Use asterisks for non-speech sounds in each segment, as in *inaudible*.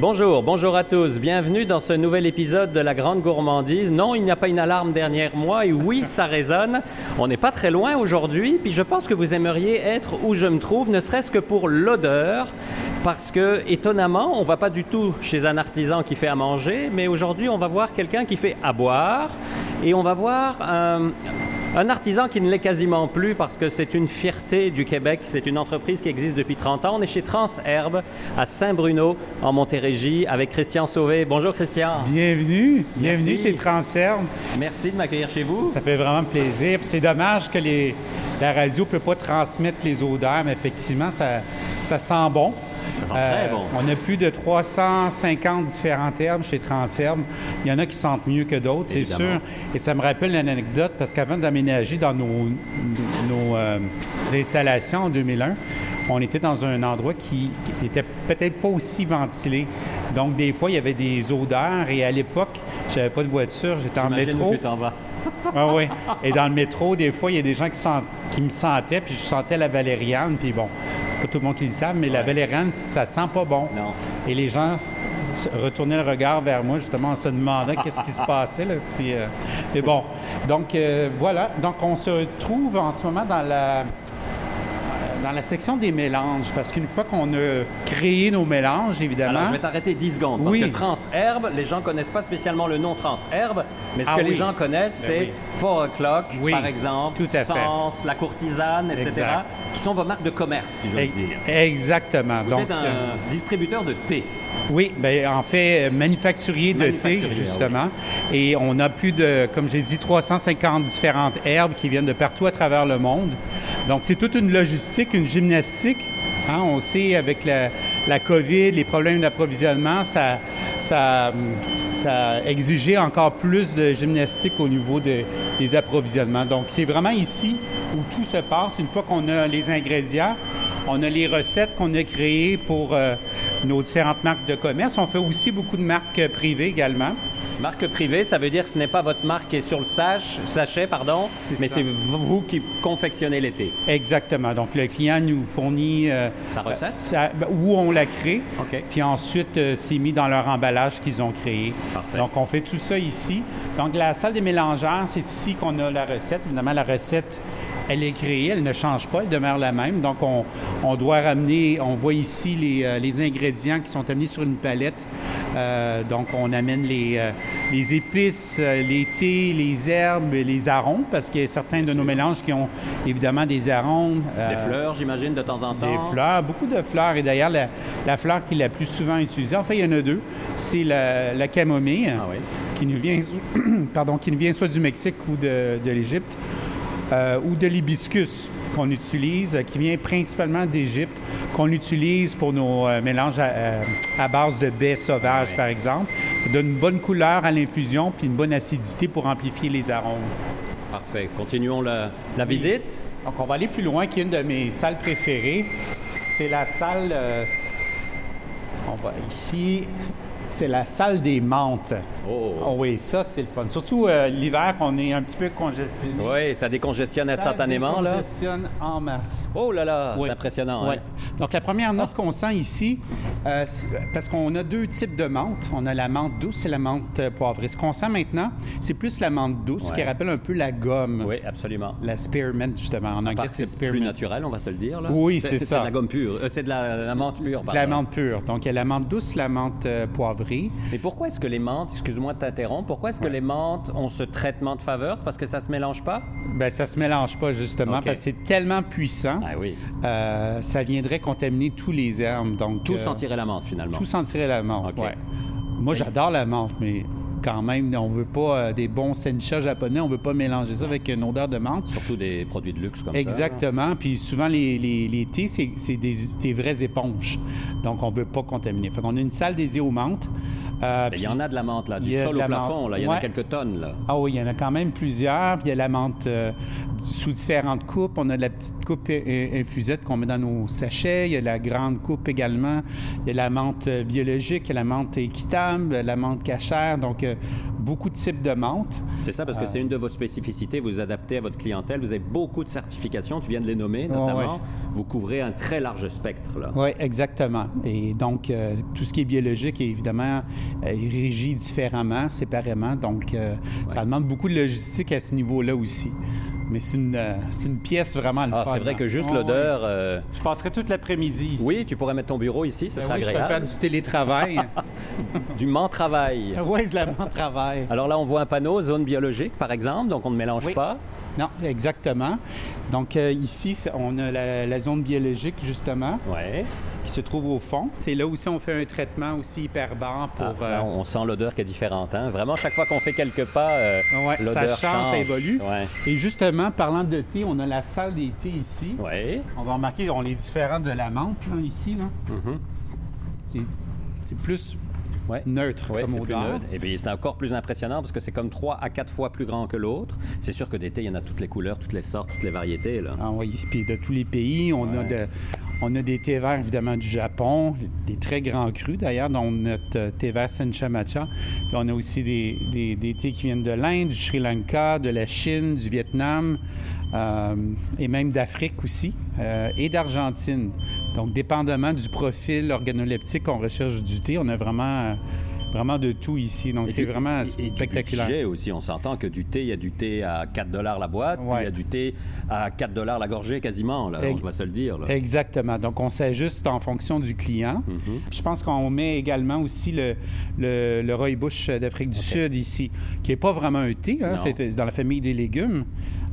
Bonjour, bonjour à tous. Bienvenue dans ce nouvel épisode de La Grande Gourmandise. Non, il n'y a pas une alarme derrière moi et oui, ça résonne. On n'est pas très loin aujourd'hui, puis je pense que vous aimeriez être où je me trouve, ne serait-ce que pour l'odeur. Parce que, étonnamment, on va pas du tout chez un artisan qui fait à manger, mais aujourd'hui, on va voir quelqu'un qui fait à boire et on va voir un, un artisan qui ne l'est quasiment plus parce que c'est une fierté du Québec. C'est une entreprise qui existe depuis 30 ans. On est chez Transherbe à Saint-Bruno, en Montérégie, avec Christian Sauvé. Bonjour Christian. Bienvenue. Bienvenue chez Transherbe. Merci de m'accueillir chez vous. Ça fait vraiment plaisir. C'est dommage que les, la radio ne peut pas transmettre les odeurs, mais effectivement, ça, ça sent bon. Ça sent très bon. On a plus de 350 différentes herbes chez Transherbe. Il y en a qui sentent mieux que d'autres, c'est sûr. Et ça me rappelle une anecdote parce qu'avant d'aménager dans nos, nos, euh, installations en 2001, on était dans un endroit qui qui était peut-être pas aussi ventilé. Donc, des fois, il y avait des odeurs. Et à l'époque, j'avais pas de voiture, j'étais en métro. où tu t'en vas. Ah oui. Et dans le métro, des fois, il y a des gens qui, sent- qui me sentaient, puis je sentais la valériane, puis bon, c'est pas tout le monde qui le savent, mais la valériane, ça sent pas bon. Non. Et les gens retournaient le regard vers moi, justement, en se demandant *laughs* qu'est-ce qui se passait. Là, si, euh, Mais bon, donc euh, voilà. Donc, on se trouve en ce moment dans la, dans la section des mélanges, parce qu'une fois qu'on a créé nos mélanges, évidemment... Alors, je vais t'arrêter 10 secondes. Parce Oui. que Transherbe, les gens connaissent pas spécialement le nom Transherbe, mais ce Ah que oui. les gens connaissent, Ben c'est. Four O'Clock, par exemple, tout à fait. La Courtisane, etc., Exact. qui sont vos marques de commerce, si j'ose dire. Exactement. Vous Donc, êtes un euh, distributeur de thé. Oui, bien, en fait, euh, manufacturier de thé, Manufacturier, justement. Et on a plus de, comme j'ai dit, 350 différentes herbes qui viennent de partout à travers le monde. Donc, c'est toute une logistique, une gymnastique. Hein, on sait, avec la, la COVID, les problèmes d'approvisionnement, ça, ça, ça a exigé encore plus de gymnastique au niveau de- des approvisionnements. Donc, c'est vraiment ici où tout se passe. Une fois qu'on a les ingrédients, on a les recettes qu'on a créées pour euh, nos différentes marques de commerce. On fait aussi beaucoup de marques euh, privées également. Marque privée, ça veut dire que ce n'est pas votre marque qui est sur le sach- sachet, pardon, mais c'est vous qui confectionnez thés. Exactement. Donc, le client nous fournit euh, Sa recette? sa- ben, où on l'a crée. Puis ensuite, euh, c'est mis dans leur emballage qu'ils ont créé. Parfait. Donc, on fait tout ça ici. Donc, la salle des mélangeurs, c'est ici qu'on a la recette. Évidemment, la recette, elle est créée, elle ne change pas, elle demeure la même. Donc, on, on doit ramener, on voit ici les, euh, les ingrédients qui sont amenés sur une palette. Euh, donc, on amène les, euh, les épices, les thés, les herbes, les arômes, parce qu'il y a certains de nos mélanges qui ont évidemment des arômes. Des fleurs, j'imagine, de temps en temps. des fleurs, beaucoup de fleurs. Et d'ailleurs, la, la fleur qui est la plus souvent utilisée, en fait, il y en a deux. C'est la, la camomille, Ah oui. qui, nous vient, *clears throat* pardon, qui nous vient soit du Mexique ou de, de l'Égypte, euh, ou de l'hibiscus qu'on utilise, euh, qui vient principalement d'Égypte, qu'on utilise pour nos euh, mélanges à, à base de baies sauvages, par exemple. Ça donne une bonne couleur à l'infusion, puis une bonne acidité pour amplifier les arômes. Parfait. Continuons la, la visite. Donc, on va aller plus loin, qui est une de mes salles préférées. C'est la salle. euh, on va ici. C'est la salle des menthes. Oh. Oh oui, ça, c'est le fun. Surtout euh, l'hiver, on est un petit peu congestionné. Oui, ça décongestionne instantanément, Ça là. décongestionne en masse. Oh là là, Oui. c'est impressionnant. hein? Ouais. Donc, la première note qu'on sent ici, euh, c'est- parce qu'on a deux types de menthe. On a la menthe douce et la menthe poivrée. Ce qu'on sent maintenant, c'est plus la menthe douce qui rappelle un peu la gomme. Oui, absolument. La spearmint, justement. En anglais, c'est c'est plus spearmint. naturel, on va se le dire. Là. Oui, c'est C'est ça. de la gomme pure. Euh, c'est de la, la menthe pure. De la menthe pure. Donc, il y a la menthe douce, la menthe euh, poivrée. Mais pourquoi est-ce que les menthes, excuse-moi de t'interrompre, pourquoi est-ce que les menthes ont ce traitement de faveur? C'est parce que ça se mélange pas? Ben, ça se mélange pas, justement, parce que c'est tellement puissant. Ah oui. euh, ça viendrait contaminer tous les herbes. Donc, Tout euh, sentirait la menthe, finalement. Tout sentirait la menthe, OK. ouais. Moi, j'adore la menthe, mais quand même, on veut pas euh, des bons sencha japonais, on veut pas mélanger ça avec une odeur de menthe. Surtout des produits de luxe comme ça. Exactement. Puis souvent, les, les, les thés, c'est c'est des, des vraies éponges. Donc, on veut pas contaminer. Fait qu'on a une salle dédiée aux menthes. Euh, Ben, Il y en a de la menthe, là, du sol au la plafond. menthe. Là. Il y en a quelques tonnes. Là. Ah oui, il y en a quand même plusieurs. Puis il y a la menthe euh, sous différentes coupes. On a de la petite coupe infusette qu'on met dans nos sachets. Il y a la grande coupe également. Il y a la menthe euh, biologique, il y a la menthe équitable, la menthe cachère. Donc, euh, beaucoup de types de menthe. C'est ça, parce que Euh. c'est une de vos spécificités. Vous adaptez à votre clientèle. Vous avez beaucoup de certifications. Tu viens de les nommer, notamment. Vous couvrez un très large spectre. Là. Oui, exactement. Et donc, euh, tout ce qui est biologique, évidemment, euh, est régi différemment, séparément. Donc, euh, ça demande beaucoup de logistique à ce niveau-là aussi. Mais c'est une, euh, c'est une pièce vraiment le Ah, fun, c'est vrai hein. que juste Ouais, l'odeur. euh. Je passerai toute l'après-midi ici. Oui, tu pourrais mettre ton bureau ici, ce Ben serait oui, je peux faire agréable. du télétravail. *laughs* Du menthe-travail. *laughs* oui, je la travail. Alors là, on voit un panneau zone biologique, par exemple, donc on ne mélange Oui. pas. Non, exactement. Donc, euh, ici, on a la, la zone biologique, justement, Ouais. qui se trouve au fond. C'est là aussi on fait un traitement aussi hyperbare pour... Ah, euh, on sent l'odeur qui est différente. Hein? Vraiment, chaque fois qu'on fait quelques pas, euh, Ouais, ça change, ça évolue. Ouais. Et justement, parlant de thé, on a la salle des thés ici. Ouais. On va remarquer, on est différent de la menthe, là, ici. Là. Mhm. C'est, c'est plus Ouais. neutre Ouais, comme odeur. neutre. Et puis c'est encore plus impressionnant parce que c'est comme 3 à 4 fois plus grand que l'autre. C'est sûr que thés, il y en a toutes les couleurs, toutes les sortes, toutes les variétés. Là. Ah oui, puis de tous les pays, on, a, de- on a des thés verts évidemment du Japon, des très grands crus d'ailleurs, dont notre euh, thé vert Sencha-Matcha. Puis on a aussi des, des- thés qui viennent de l'Inde, du Sri Lanka, de la Chine, du Vietnam euh, et même d'Afrique aussi euh, et d'Argentine. Donc dépendamment du profil organoleptique qu'on recherche du thé, on a vraiment, vraiment de tout ici. Donc Et c'est vraiment et- et spectaculaire. budget aussi, on s'entend que du thé, il y a du thé à 4 dollars la boîte, puis il y a du thé à 4 dollars la gorgée quasiment, là, on va se le dire. là. Exactement. Donc, on s'ajuste en fonction du client. Mhm. Je pense qu'on met également aussi le, le, le rooibos d'Afrique du Sud ici, qui n'est pas vraiment un thé. hein. C'est dans la famille des légumes,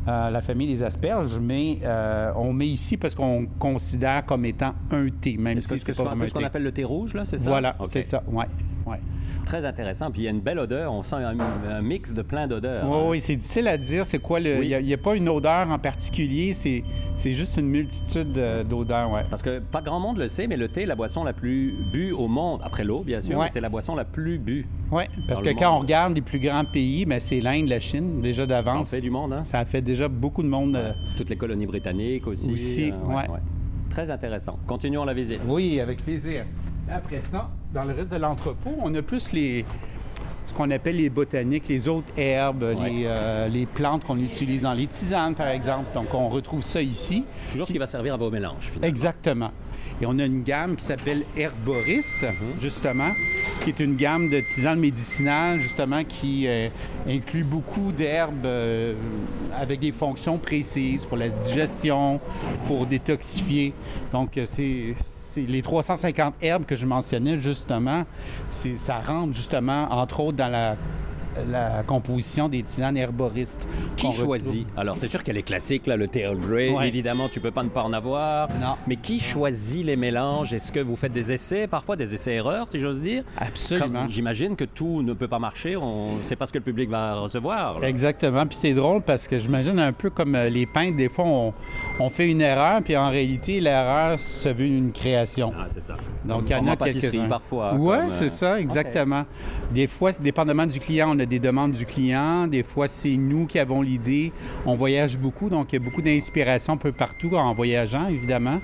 euh, la famille des asperges, mais euh, on met ici parce qu'on considère comme étant un thé, même si c'est pas un vraiment un ce qu'on thé. appelle le thé rouge, là, c'est ça? Voilà, c'est ça. Ouais, ouais. Très intéressant. Puis il y a une belle odeur, on sent un, un mix de plein d'odeurs. Oui, hein. oui, c'est difficile à dire. C'est quoi le. Oui. Il n'y a, pas une odeur en particulier. C'est c'est juste une multitude d'odeurs, ouais. Parce que pas grand monde le sait, mais le thé est la boisson la plus bue au monde, après l'eau, bien sûr, Ouais. mais c'est la boisson la plus bue. Oui, parce que quand monde. on regarde les plus grands pays, ben, c'est l'Inde, la Chine, déjà Ça en d'avance. fait du monde, hein? Ça a fait déjà beaucoup de monde. euh, Toutes les colonies britanniques aussi. Aussi, euh, ouais. Très intéressant. Continuons la visite. Oui, avec plaisir. Après ça, dans le reste de l'entrepôt, on a plus les ce qu'on appelle les botaniques, les autres herbes, Ouais. les, euh, les plantes qu'on utilise dans les tisanes, par exemple. Donc, on retrouve ça ici. Toujours ce qui va servir à vos mélanges, finalement. Exactement. Et on a une gamme qui s'appelle Herboriste, justement, qui est une gamme de tisanes médicinales, justement, qui euh, inclut beaucoup d'herbes euh, avec des fonctions précises pour la digestion, pour détoxifier. Donc, c'est les 350 herbes que je mentionnais, justement, ça rentre, justement, entre autres, dans la, la composition des tisanes herboristes. Qui choisit? Alors, c'est sûr qu'elle est classique, là, le thé Earl Grey. Ouais. Évidemment, tu peux pas ne pas en avoir. Non. Mais qui choisit les mélanges? Est-ce que vous faites des essais, parfois des essais-erreurs, si j'ose dire? Absolument. J'imagine que tout ne peut pas marcher. On ne sait pas ce que le public va recevoir. là. Exactement. Puis c'est drôle parce que j'imagine un peu comme euh, les peintres, des fois, on, on fait une erreur, puis en réalité, l'erreur se veut une création. Ah, c'est ça. Donc, il y en a quelques-uns. parfois. Oui, euh, c'est ça, exactement. Des fois, dépendamment du client, on a des demandes du client. Des fois, c'est nous qui avons l'idée. On voyage beaucoup, donc il y a beaucoup d'inspiration un peu partout en voyageant, évidemment.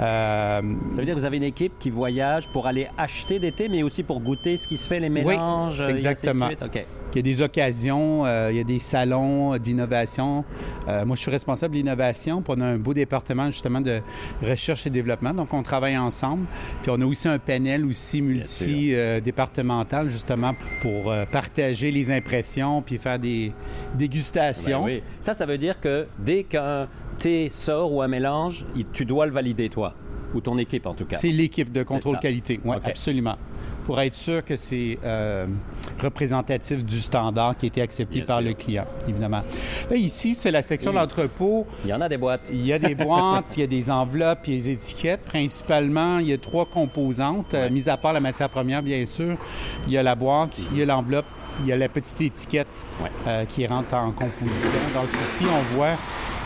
Euh, Ça veut dire que vous avez une équipe qui voyage pour aller acheter des thés, mais aussi pour goûter ce qui se fait, les mélanges. et ainsi de exactement. suite? Il y a des occasions, euh, il y a des salons d'innovation. Euh, moi, je suis responsable d'innovation, puis on a un beau département justement de recherche et développement. Donc, on travaille ensemble. Puis on a aussi un panel aussi multi-départemental, justement, pour partager les impressions, puis faire des dégustations. Ben oui. Ça, ça veut dire que dès qu'un thé sort ou un mélange, tu dois le valider, toi, ou ton équipe en tout cas. C'est l'équipe de contrôle qualité, oui, absolument. Pour être sûr que c'est euh, représentatif du standard qui a été accepté Bien par sûr. le client, évidemment. Là, ici, c'est la section Oui. de l'entrepôt. Il y en a des boîtes. Il y a des boîtes, *laughs* il y a des enveloppes, il y a des étiquettes. Principalement, il y a trois composantes, euh, mis à part la matière première, bien sûr. Il y a la boîte, il y a l'enveloppe, il y a la petite étiquette Ouais. euh, qui rentre en composition. Donc ici, on voit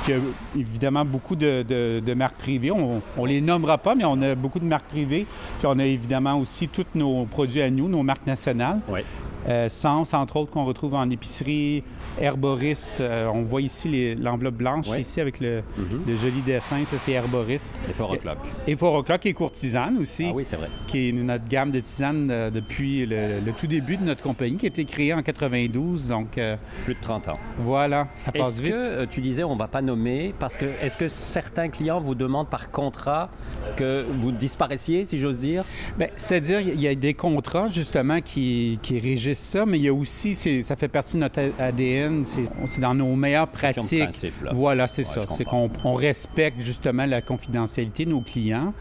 qu'il y a évidemment beaucoup de, de- marques privées. On ne les nommera pas, mais on a beaucoup de marques privées. Puis on a évidemment aussi tous nos produits à nous, nos marques nationales. Oui. Euh, Sens, entre autres, qu'on retrouve en épicerie, herboriste. euh, on voit ici l'enveloppe blanche, Ouais. ici avec le, Mhm. le joli dessin, ça c'est herboriste. Les Four O'Clock. Et Four O'Clock et courtisane aussi, Ah oui, c'est vrai. qui est notre gamme de tisanes euh, depuis le, le tout début de notre compagnie, qui a été créée en 92. Donc euh, Plus de 30 ans. voilà, ça passe Est-ce vite. que tu disais on va pas nommer parce que est-ce que certains clients vous demandent par contrat que vous disparaissiez, si j'ose dire? Ben, C'est-à-dire, il y a des contrats, justement, qui, qui régissent ça, mais il y a aussi, ça fait partie de notre ADN, c'est dans nos meilleures pratiques. principe, là. Voilà, c'est Ouais, ça. C'est qu'on on respecte, justement, la confidentialité de nos clients.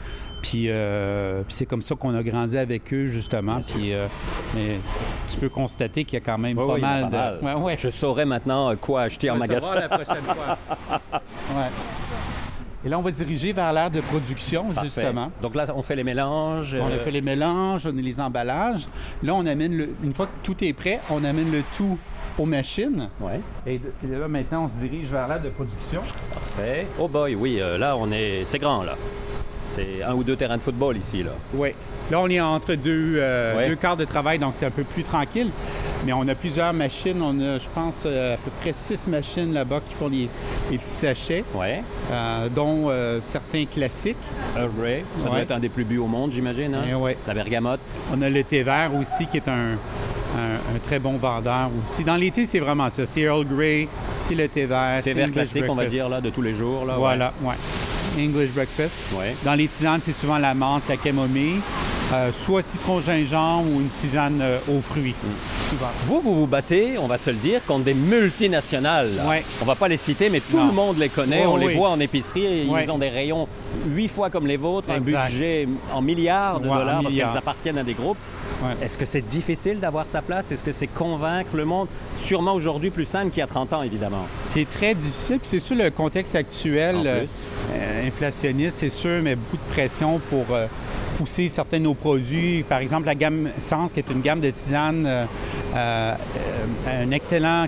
Puis, euh, puis c'est comme ça qu'on a grandi avec eux, justement. Puis, euh, mais tu peux constater qu'il y a quand même Oui, pas, oui, mal de... mal. Ouais, ouais. Je saurais maintenant euh, quoi acheter en Tu magasin. la prochaine fois. *laughs* Ouais. Et là, on va se diriger vers l'ère de production, Parfait. justement. Donc là, on fait les mélanges. On a euh, fait les mélanges, on a les emballages. Là, on amène le, une fois que tout est prêt, on amène le tout aux machines. Ouais, Et de- et là, maintenant, on se dirige vers l'ère de production. parfait. Oh boy, oui, euh, là, on est, c'est grand là. C'est un ou deux terrains de football ici là. Oui. Là, on est entre deux, euh, Ouais. deux quarts de travail, donc c'est un peu plus tranquille. Mais on a plusieurs machines. On a, je pense, euh, à peu près six machines là-bas qui font les, les petits sachets, Ouais. euh, dont euh, certains classiques. Earl Grey, ça doit être un des plus bu au monde, j'imagine. hein? Ouais. La bergamote. On a le thé vert aussi, qui est un, un- un très bon vendeur aussi. Dans l'été, c'est vraiment ça. C'est Earl Grey, c'est le thé vert. Thé vert classique, on va dire là, de tous les jours là. Voilà, ouais. English breakfast. Dans les tisanes, c'est souvent la menthe, la camomille, euh, soit citron gingembre ou une tisane euh, aux fruits. Mm. Souvent. Vous, vous vous battez, on va se le dire, contre des multinationales. là. Ouais. On va pas les citer, mais tout Non. le monde les connaît. Ouais, on les oui. voit en épicerie. et. Ils ont des rayons huit fois comme les vôtres, Exact. un budget en milliards de Ouais, dollars parce qu'elles appartiennent à des groupes. Ouais. Est-ce que c'est difficile d'avoir sa place? Est-ce que c'est convaincre le monde? Sûrement aujourd'hui plus simple qu'il y a 30 ans, évidemment. C'est très difficile, puis c'est sûr le contexte actuel euh, euh, inflationniste, c'est sûr, mais beaucoup de pression pour euh, pousser certains de nos produits. Par exemple, la gamme Sens, qui est une gamme de tisane, euh, un excellent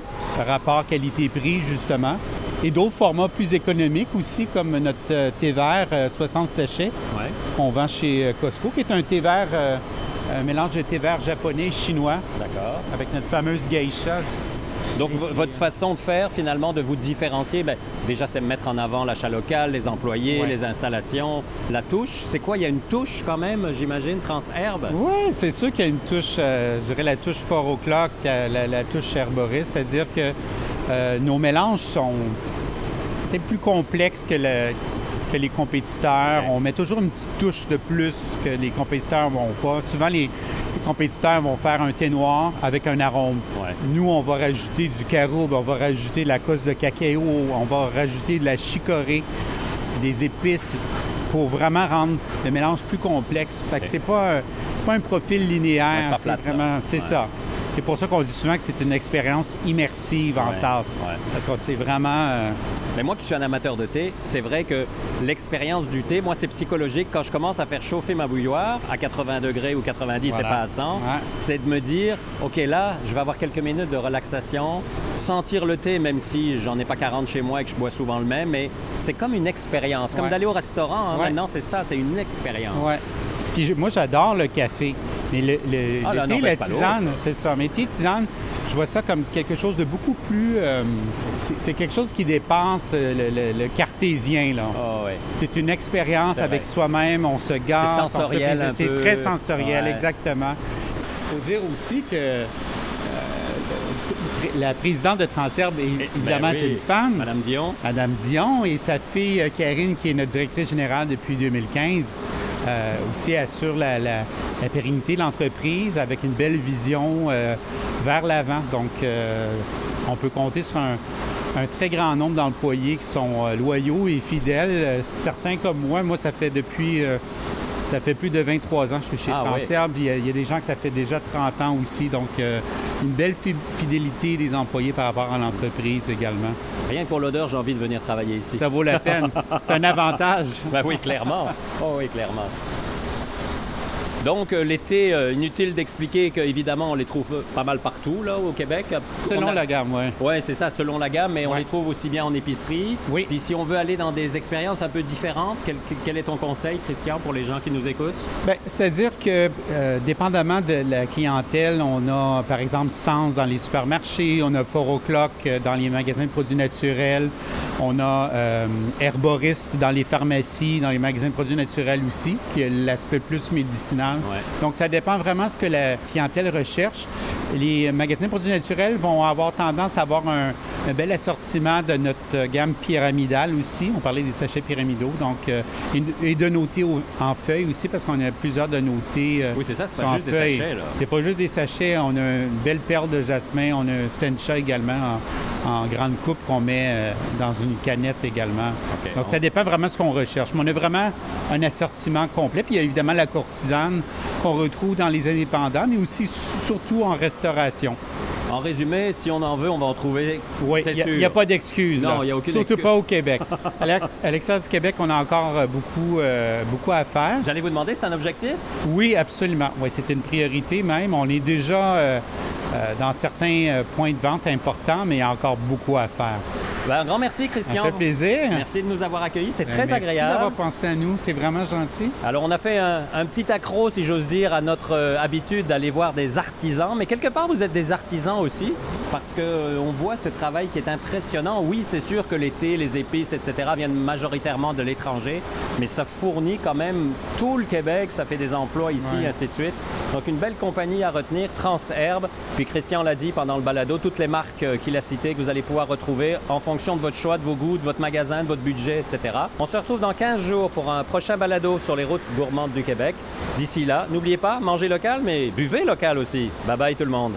rapport qualité-prix, justement. Et d'autres formats plus économiques aussi, comme notre euh, thé vert euh, 60 sachets Ouais. qu'on vend chez euh, Costco, qui est un thé vert, euh, un mélange de thé vert japonais et chinois, D'accord. avec notre fameuse geisha. Donc, votre façon de faire, finalement, de vous différencier, ben, déjà, c'est mettre en avant l'achat local, les employés, Ouais. les installations, la touche. C'est quoi? Il y a une touche quand même, j'imagine, transherbe? Oui, c'est sûr qu'il y a une touche, euh, je dirais la touche Four O'Clock, la, la- la touche herboriste, c'est-à-dire que euh, nos mélanges sont peut-être plus complexes que, le- que les compétiteurs. Ouais. On met toujours une petite touche de plus que les compétiteurs vont pas. Souvent, les, les compétiteurs vont faire un thé noir avec un arôme. Ouais. Nous, on va rajouter du caroube, on va rajouter de la cosse de cacao, on va rajouter de la chicorée, des épices pour vraiment rendre le mélange plus complexe. Fait que c'est pas, un- c'est pas un profil linéaire, c'est vraiment, c'est Ouais. ça. C'est pour ça qu'on dit souvent que c'est une expérience immersive en Ouais, tasse. ouais. Parce que c'est vraiment... euh, Mais moi qui suis un amateur de thé, c'est vrai que l'expérience du thé, moi c'est psychologique. Quand je commence à faire chauffer ma bouilloire à 80 degrés ou 90, c'est Voilà. pas à 100, Ouais. c'est de me dire, OK, là, je vais avoir quelques minutes de relaxation, sentir le thé, même si j'en ai pas 40 chez moi et que je bois souvent le même, mais c'est comme une expérience. Comme d'aller au restaurant, hein, maintenant c'est ça, c'est une expérience. Ouais. Puis moi, j'adore le café. Mais le, le- Ah, le là, thé, n'en la tisane, c'est ça. Mais thé, tisane, je vois ça comme quelque chose de beaucoup plus... euh, c'est quelque chose qui dépasse euh, le, le- le cartésien, là. Ah ouais. C'est une expérience avec soi-même, on se garde. C'est on se fait sensoriel C'est très sensoriel, Ouais. exactement. Il faut dire aussi que euh, la présidente de Transherbe, est, évidemment, Ben oui. une femme. Madame Dion, Madame Dion et sa fille Karine, qui est notre directrice générale depuis 2015, euh, aussi assure la, pérennité de l'entreprise avec une belle vision euh, vers l'avant. Donc, euh, on peut compter sur un, très grand nombre d'employés qui sont loyaux et fidèles. Certains comme moi, moi, ça fait depuis... ça fait plus de 23 ans que je suis chez Ah. Transherbe. Il y, a, il y a des gens que ça fait déjà 30 ans aussi. Donc, euh, une belle fi- fidélité des employés par rapport à l'entreprise également. rien que pour l'odeur, j'ai envie de venir travailler ici. Ça vaut la peine. *laughs* C'est un avantage. Ben oui, clairement. Oh oui, clairement. Donc euh, l'été, euh, inutile d'expliquer qu'évidemment on les trouve pas mal partout là au Québec. Selon On a- la gamme, oui. Oui, c'est ça, selon la gamme, mais on les trouve aussi bien en épicerie. Oui. Puis si on veut aller dans des expériences un peu différentes, quel, quel est ton conseil, Christian, pour les gens qui nous écoutent? Ben, C'est-à-dire que, euh, dépendamment de la clientèle, on a, par exemple, Sens dans les supermarchés, on a Four O'Clock euh, dans les magasins de produits naturels, on a euh, Herboriste dans les pharmacies, dans les magasins de produits naturels aussi, qui est l'aspect plus médicinal. Donc, ça dépend vraiment ce que la clientèle recherche. Les magasins de produits naturels vont avoir tendance à avoir un, un bel assortiment de notre gamme pyramidale aussi. On parlait des sachets pyramidaux, donc, euh, et, de nos thés en feuilles aussi, parce qu'on a plusieurs de nos thés. euh, Oui, c'est ça, c'est pas juste des feuilles. sachets, là. C'est pas juste des sachets. On a une belle perle de jasmin. On a un sencha également en, en grande coupe qu'on met euh, dans une canette également. Donc, ça dépend vraiment de ce qu'on recherche. Mais on a vraiment un assortiment complet. Puis, il y a évidemment la courtisane qu'on retrouve dans les indépendants, mais aussi surtout en restauration. En résumé, si on en veut, on va en trouver. Oui, il n'y a, pas d'excuses. Non, il y a aucune Surtout excuse. pas au Québec. *laughs* Alex, Alexa du Québec, on a encore euh, beaucoup, euh, beaucoup à faire. J'allais vous demander, c'est un objectif? Oui, absolument. Oui, c'est une priorité même. On est déjà euh, euh, dans certains points de vente importants, mais il y a encore beaucoup à faire. Ben, un grand merci, Ça Christian. fait plaisir. Merci de nous avoir accueillis, c'était Ben, très Merci agréable. d'avoir pensé à nous. C'est vraiment gentil. Alors, on a fait un, un petit accro, si j'ose dire, à notre euh, habitude d'aller voir des artisans. Mais quelque part, vous êtes des artisans aussi, parce qu'on voit ce travail qui est impressionnant. Oui, c'est sûr que l'été, les épices, etc., viennent majoritairement de l'étranger, mais ça fournit quand même tout le Québec. Ça fait des emplois ici, Ouais. ainsi de suite. Donc, une belle compagnie à retenir, Transherbe. Puis, Christian l'a dit pendant le balado, toutes les marques euh, qu'il a citées que vous allez pouvoir retrouver en fonction de votre choix, de vos goûts, de votre magasin, de votre budget, etc. On se retrouve dans 15 jours pour un prochain balado sur les routes gourmandes du Québec. D'ici là, n'oubliez pas, mangez local, mais buvez local aussi. Bye bye tout le monde.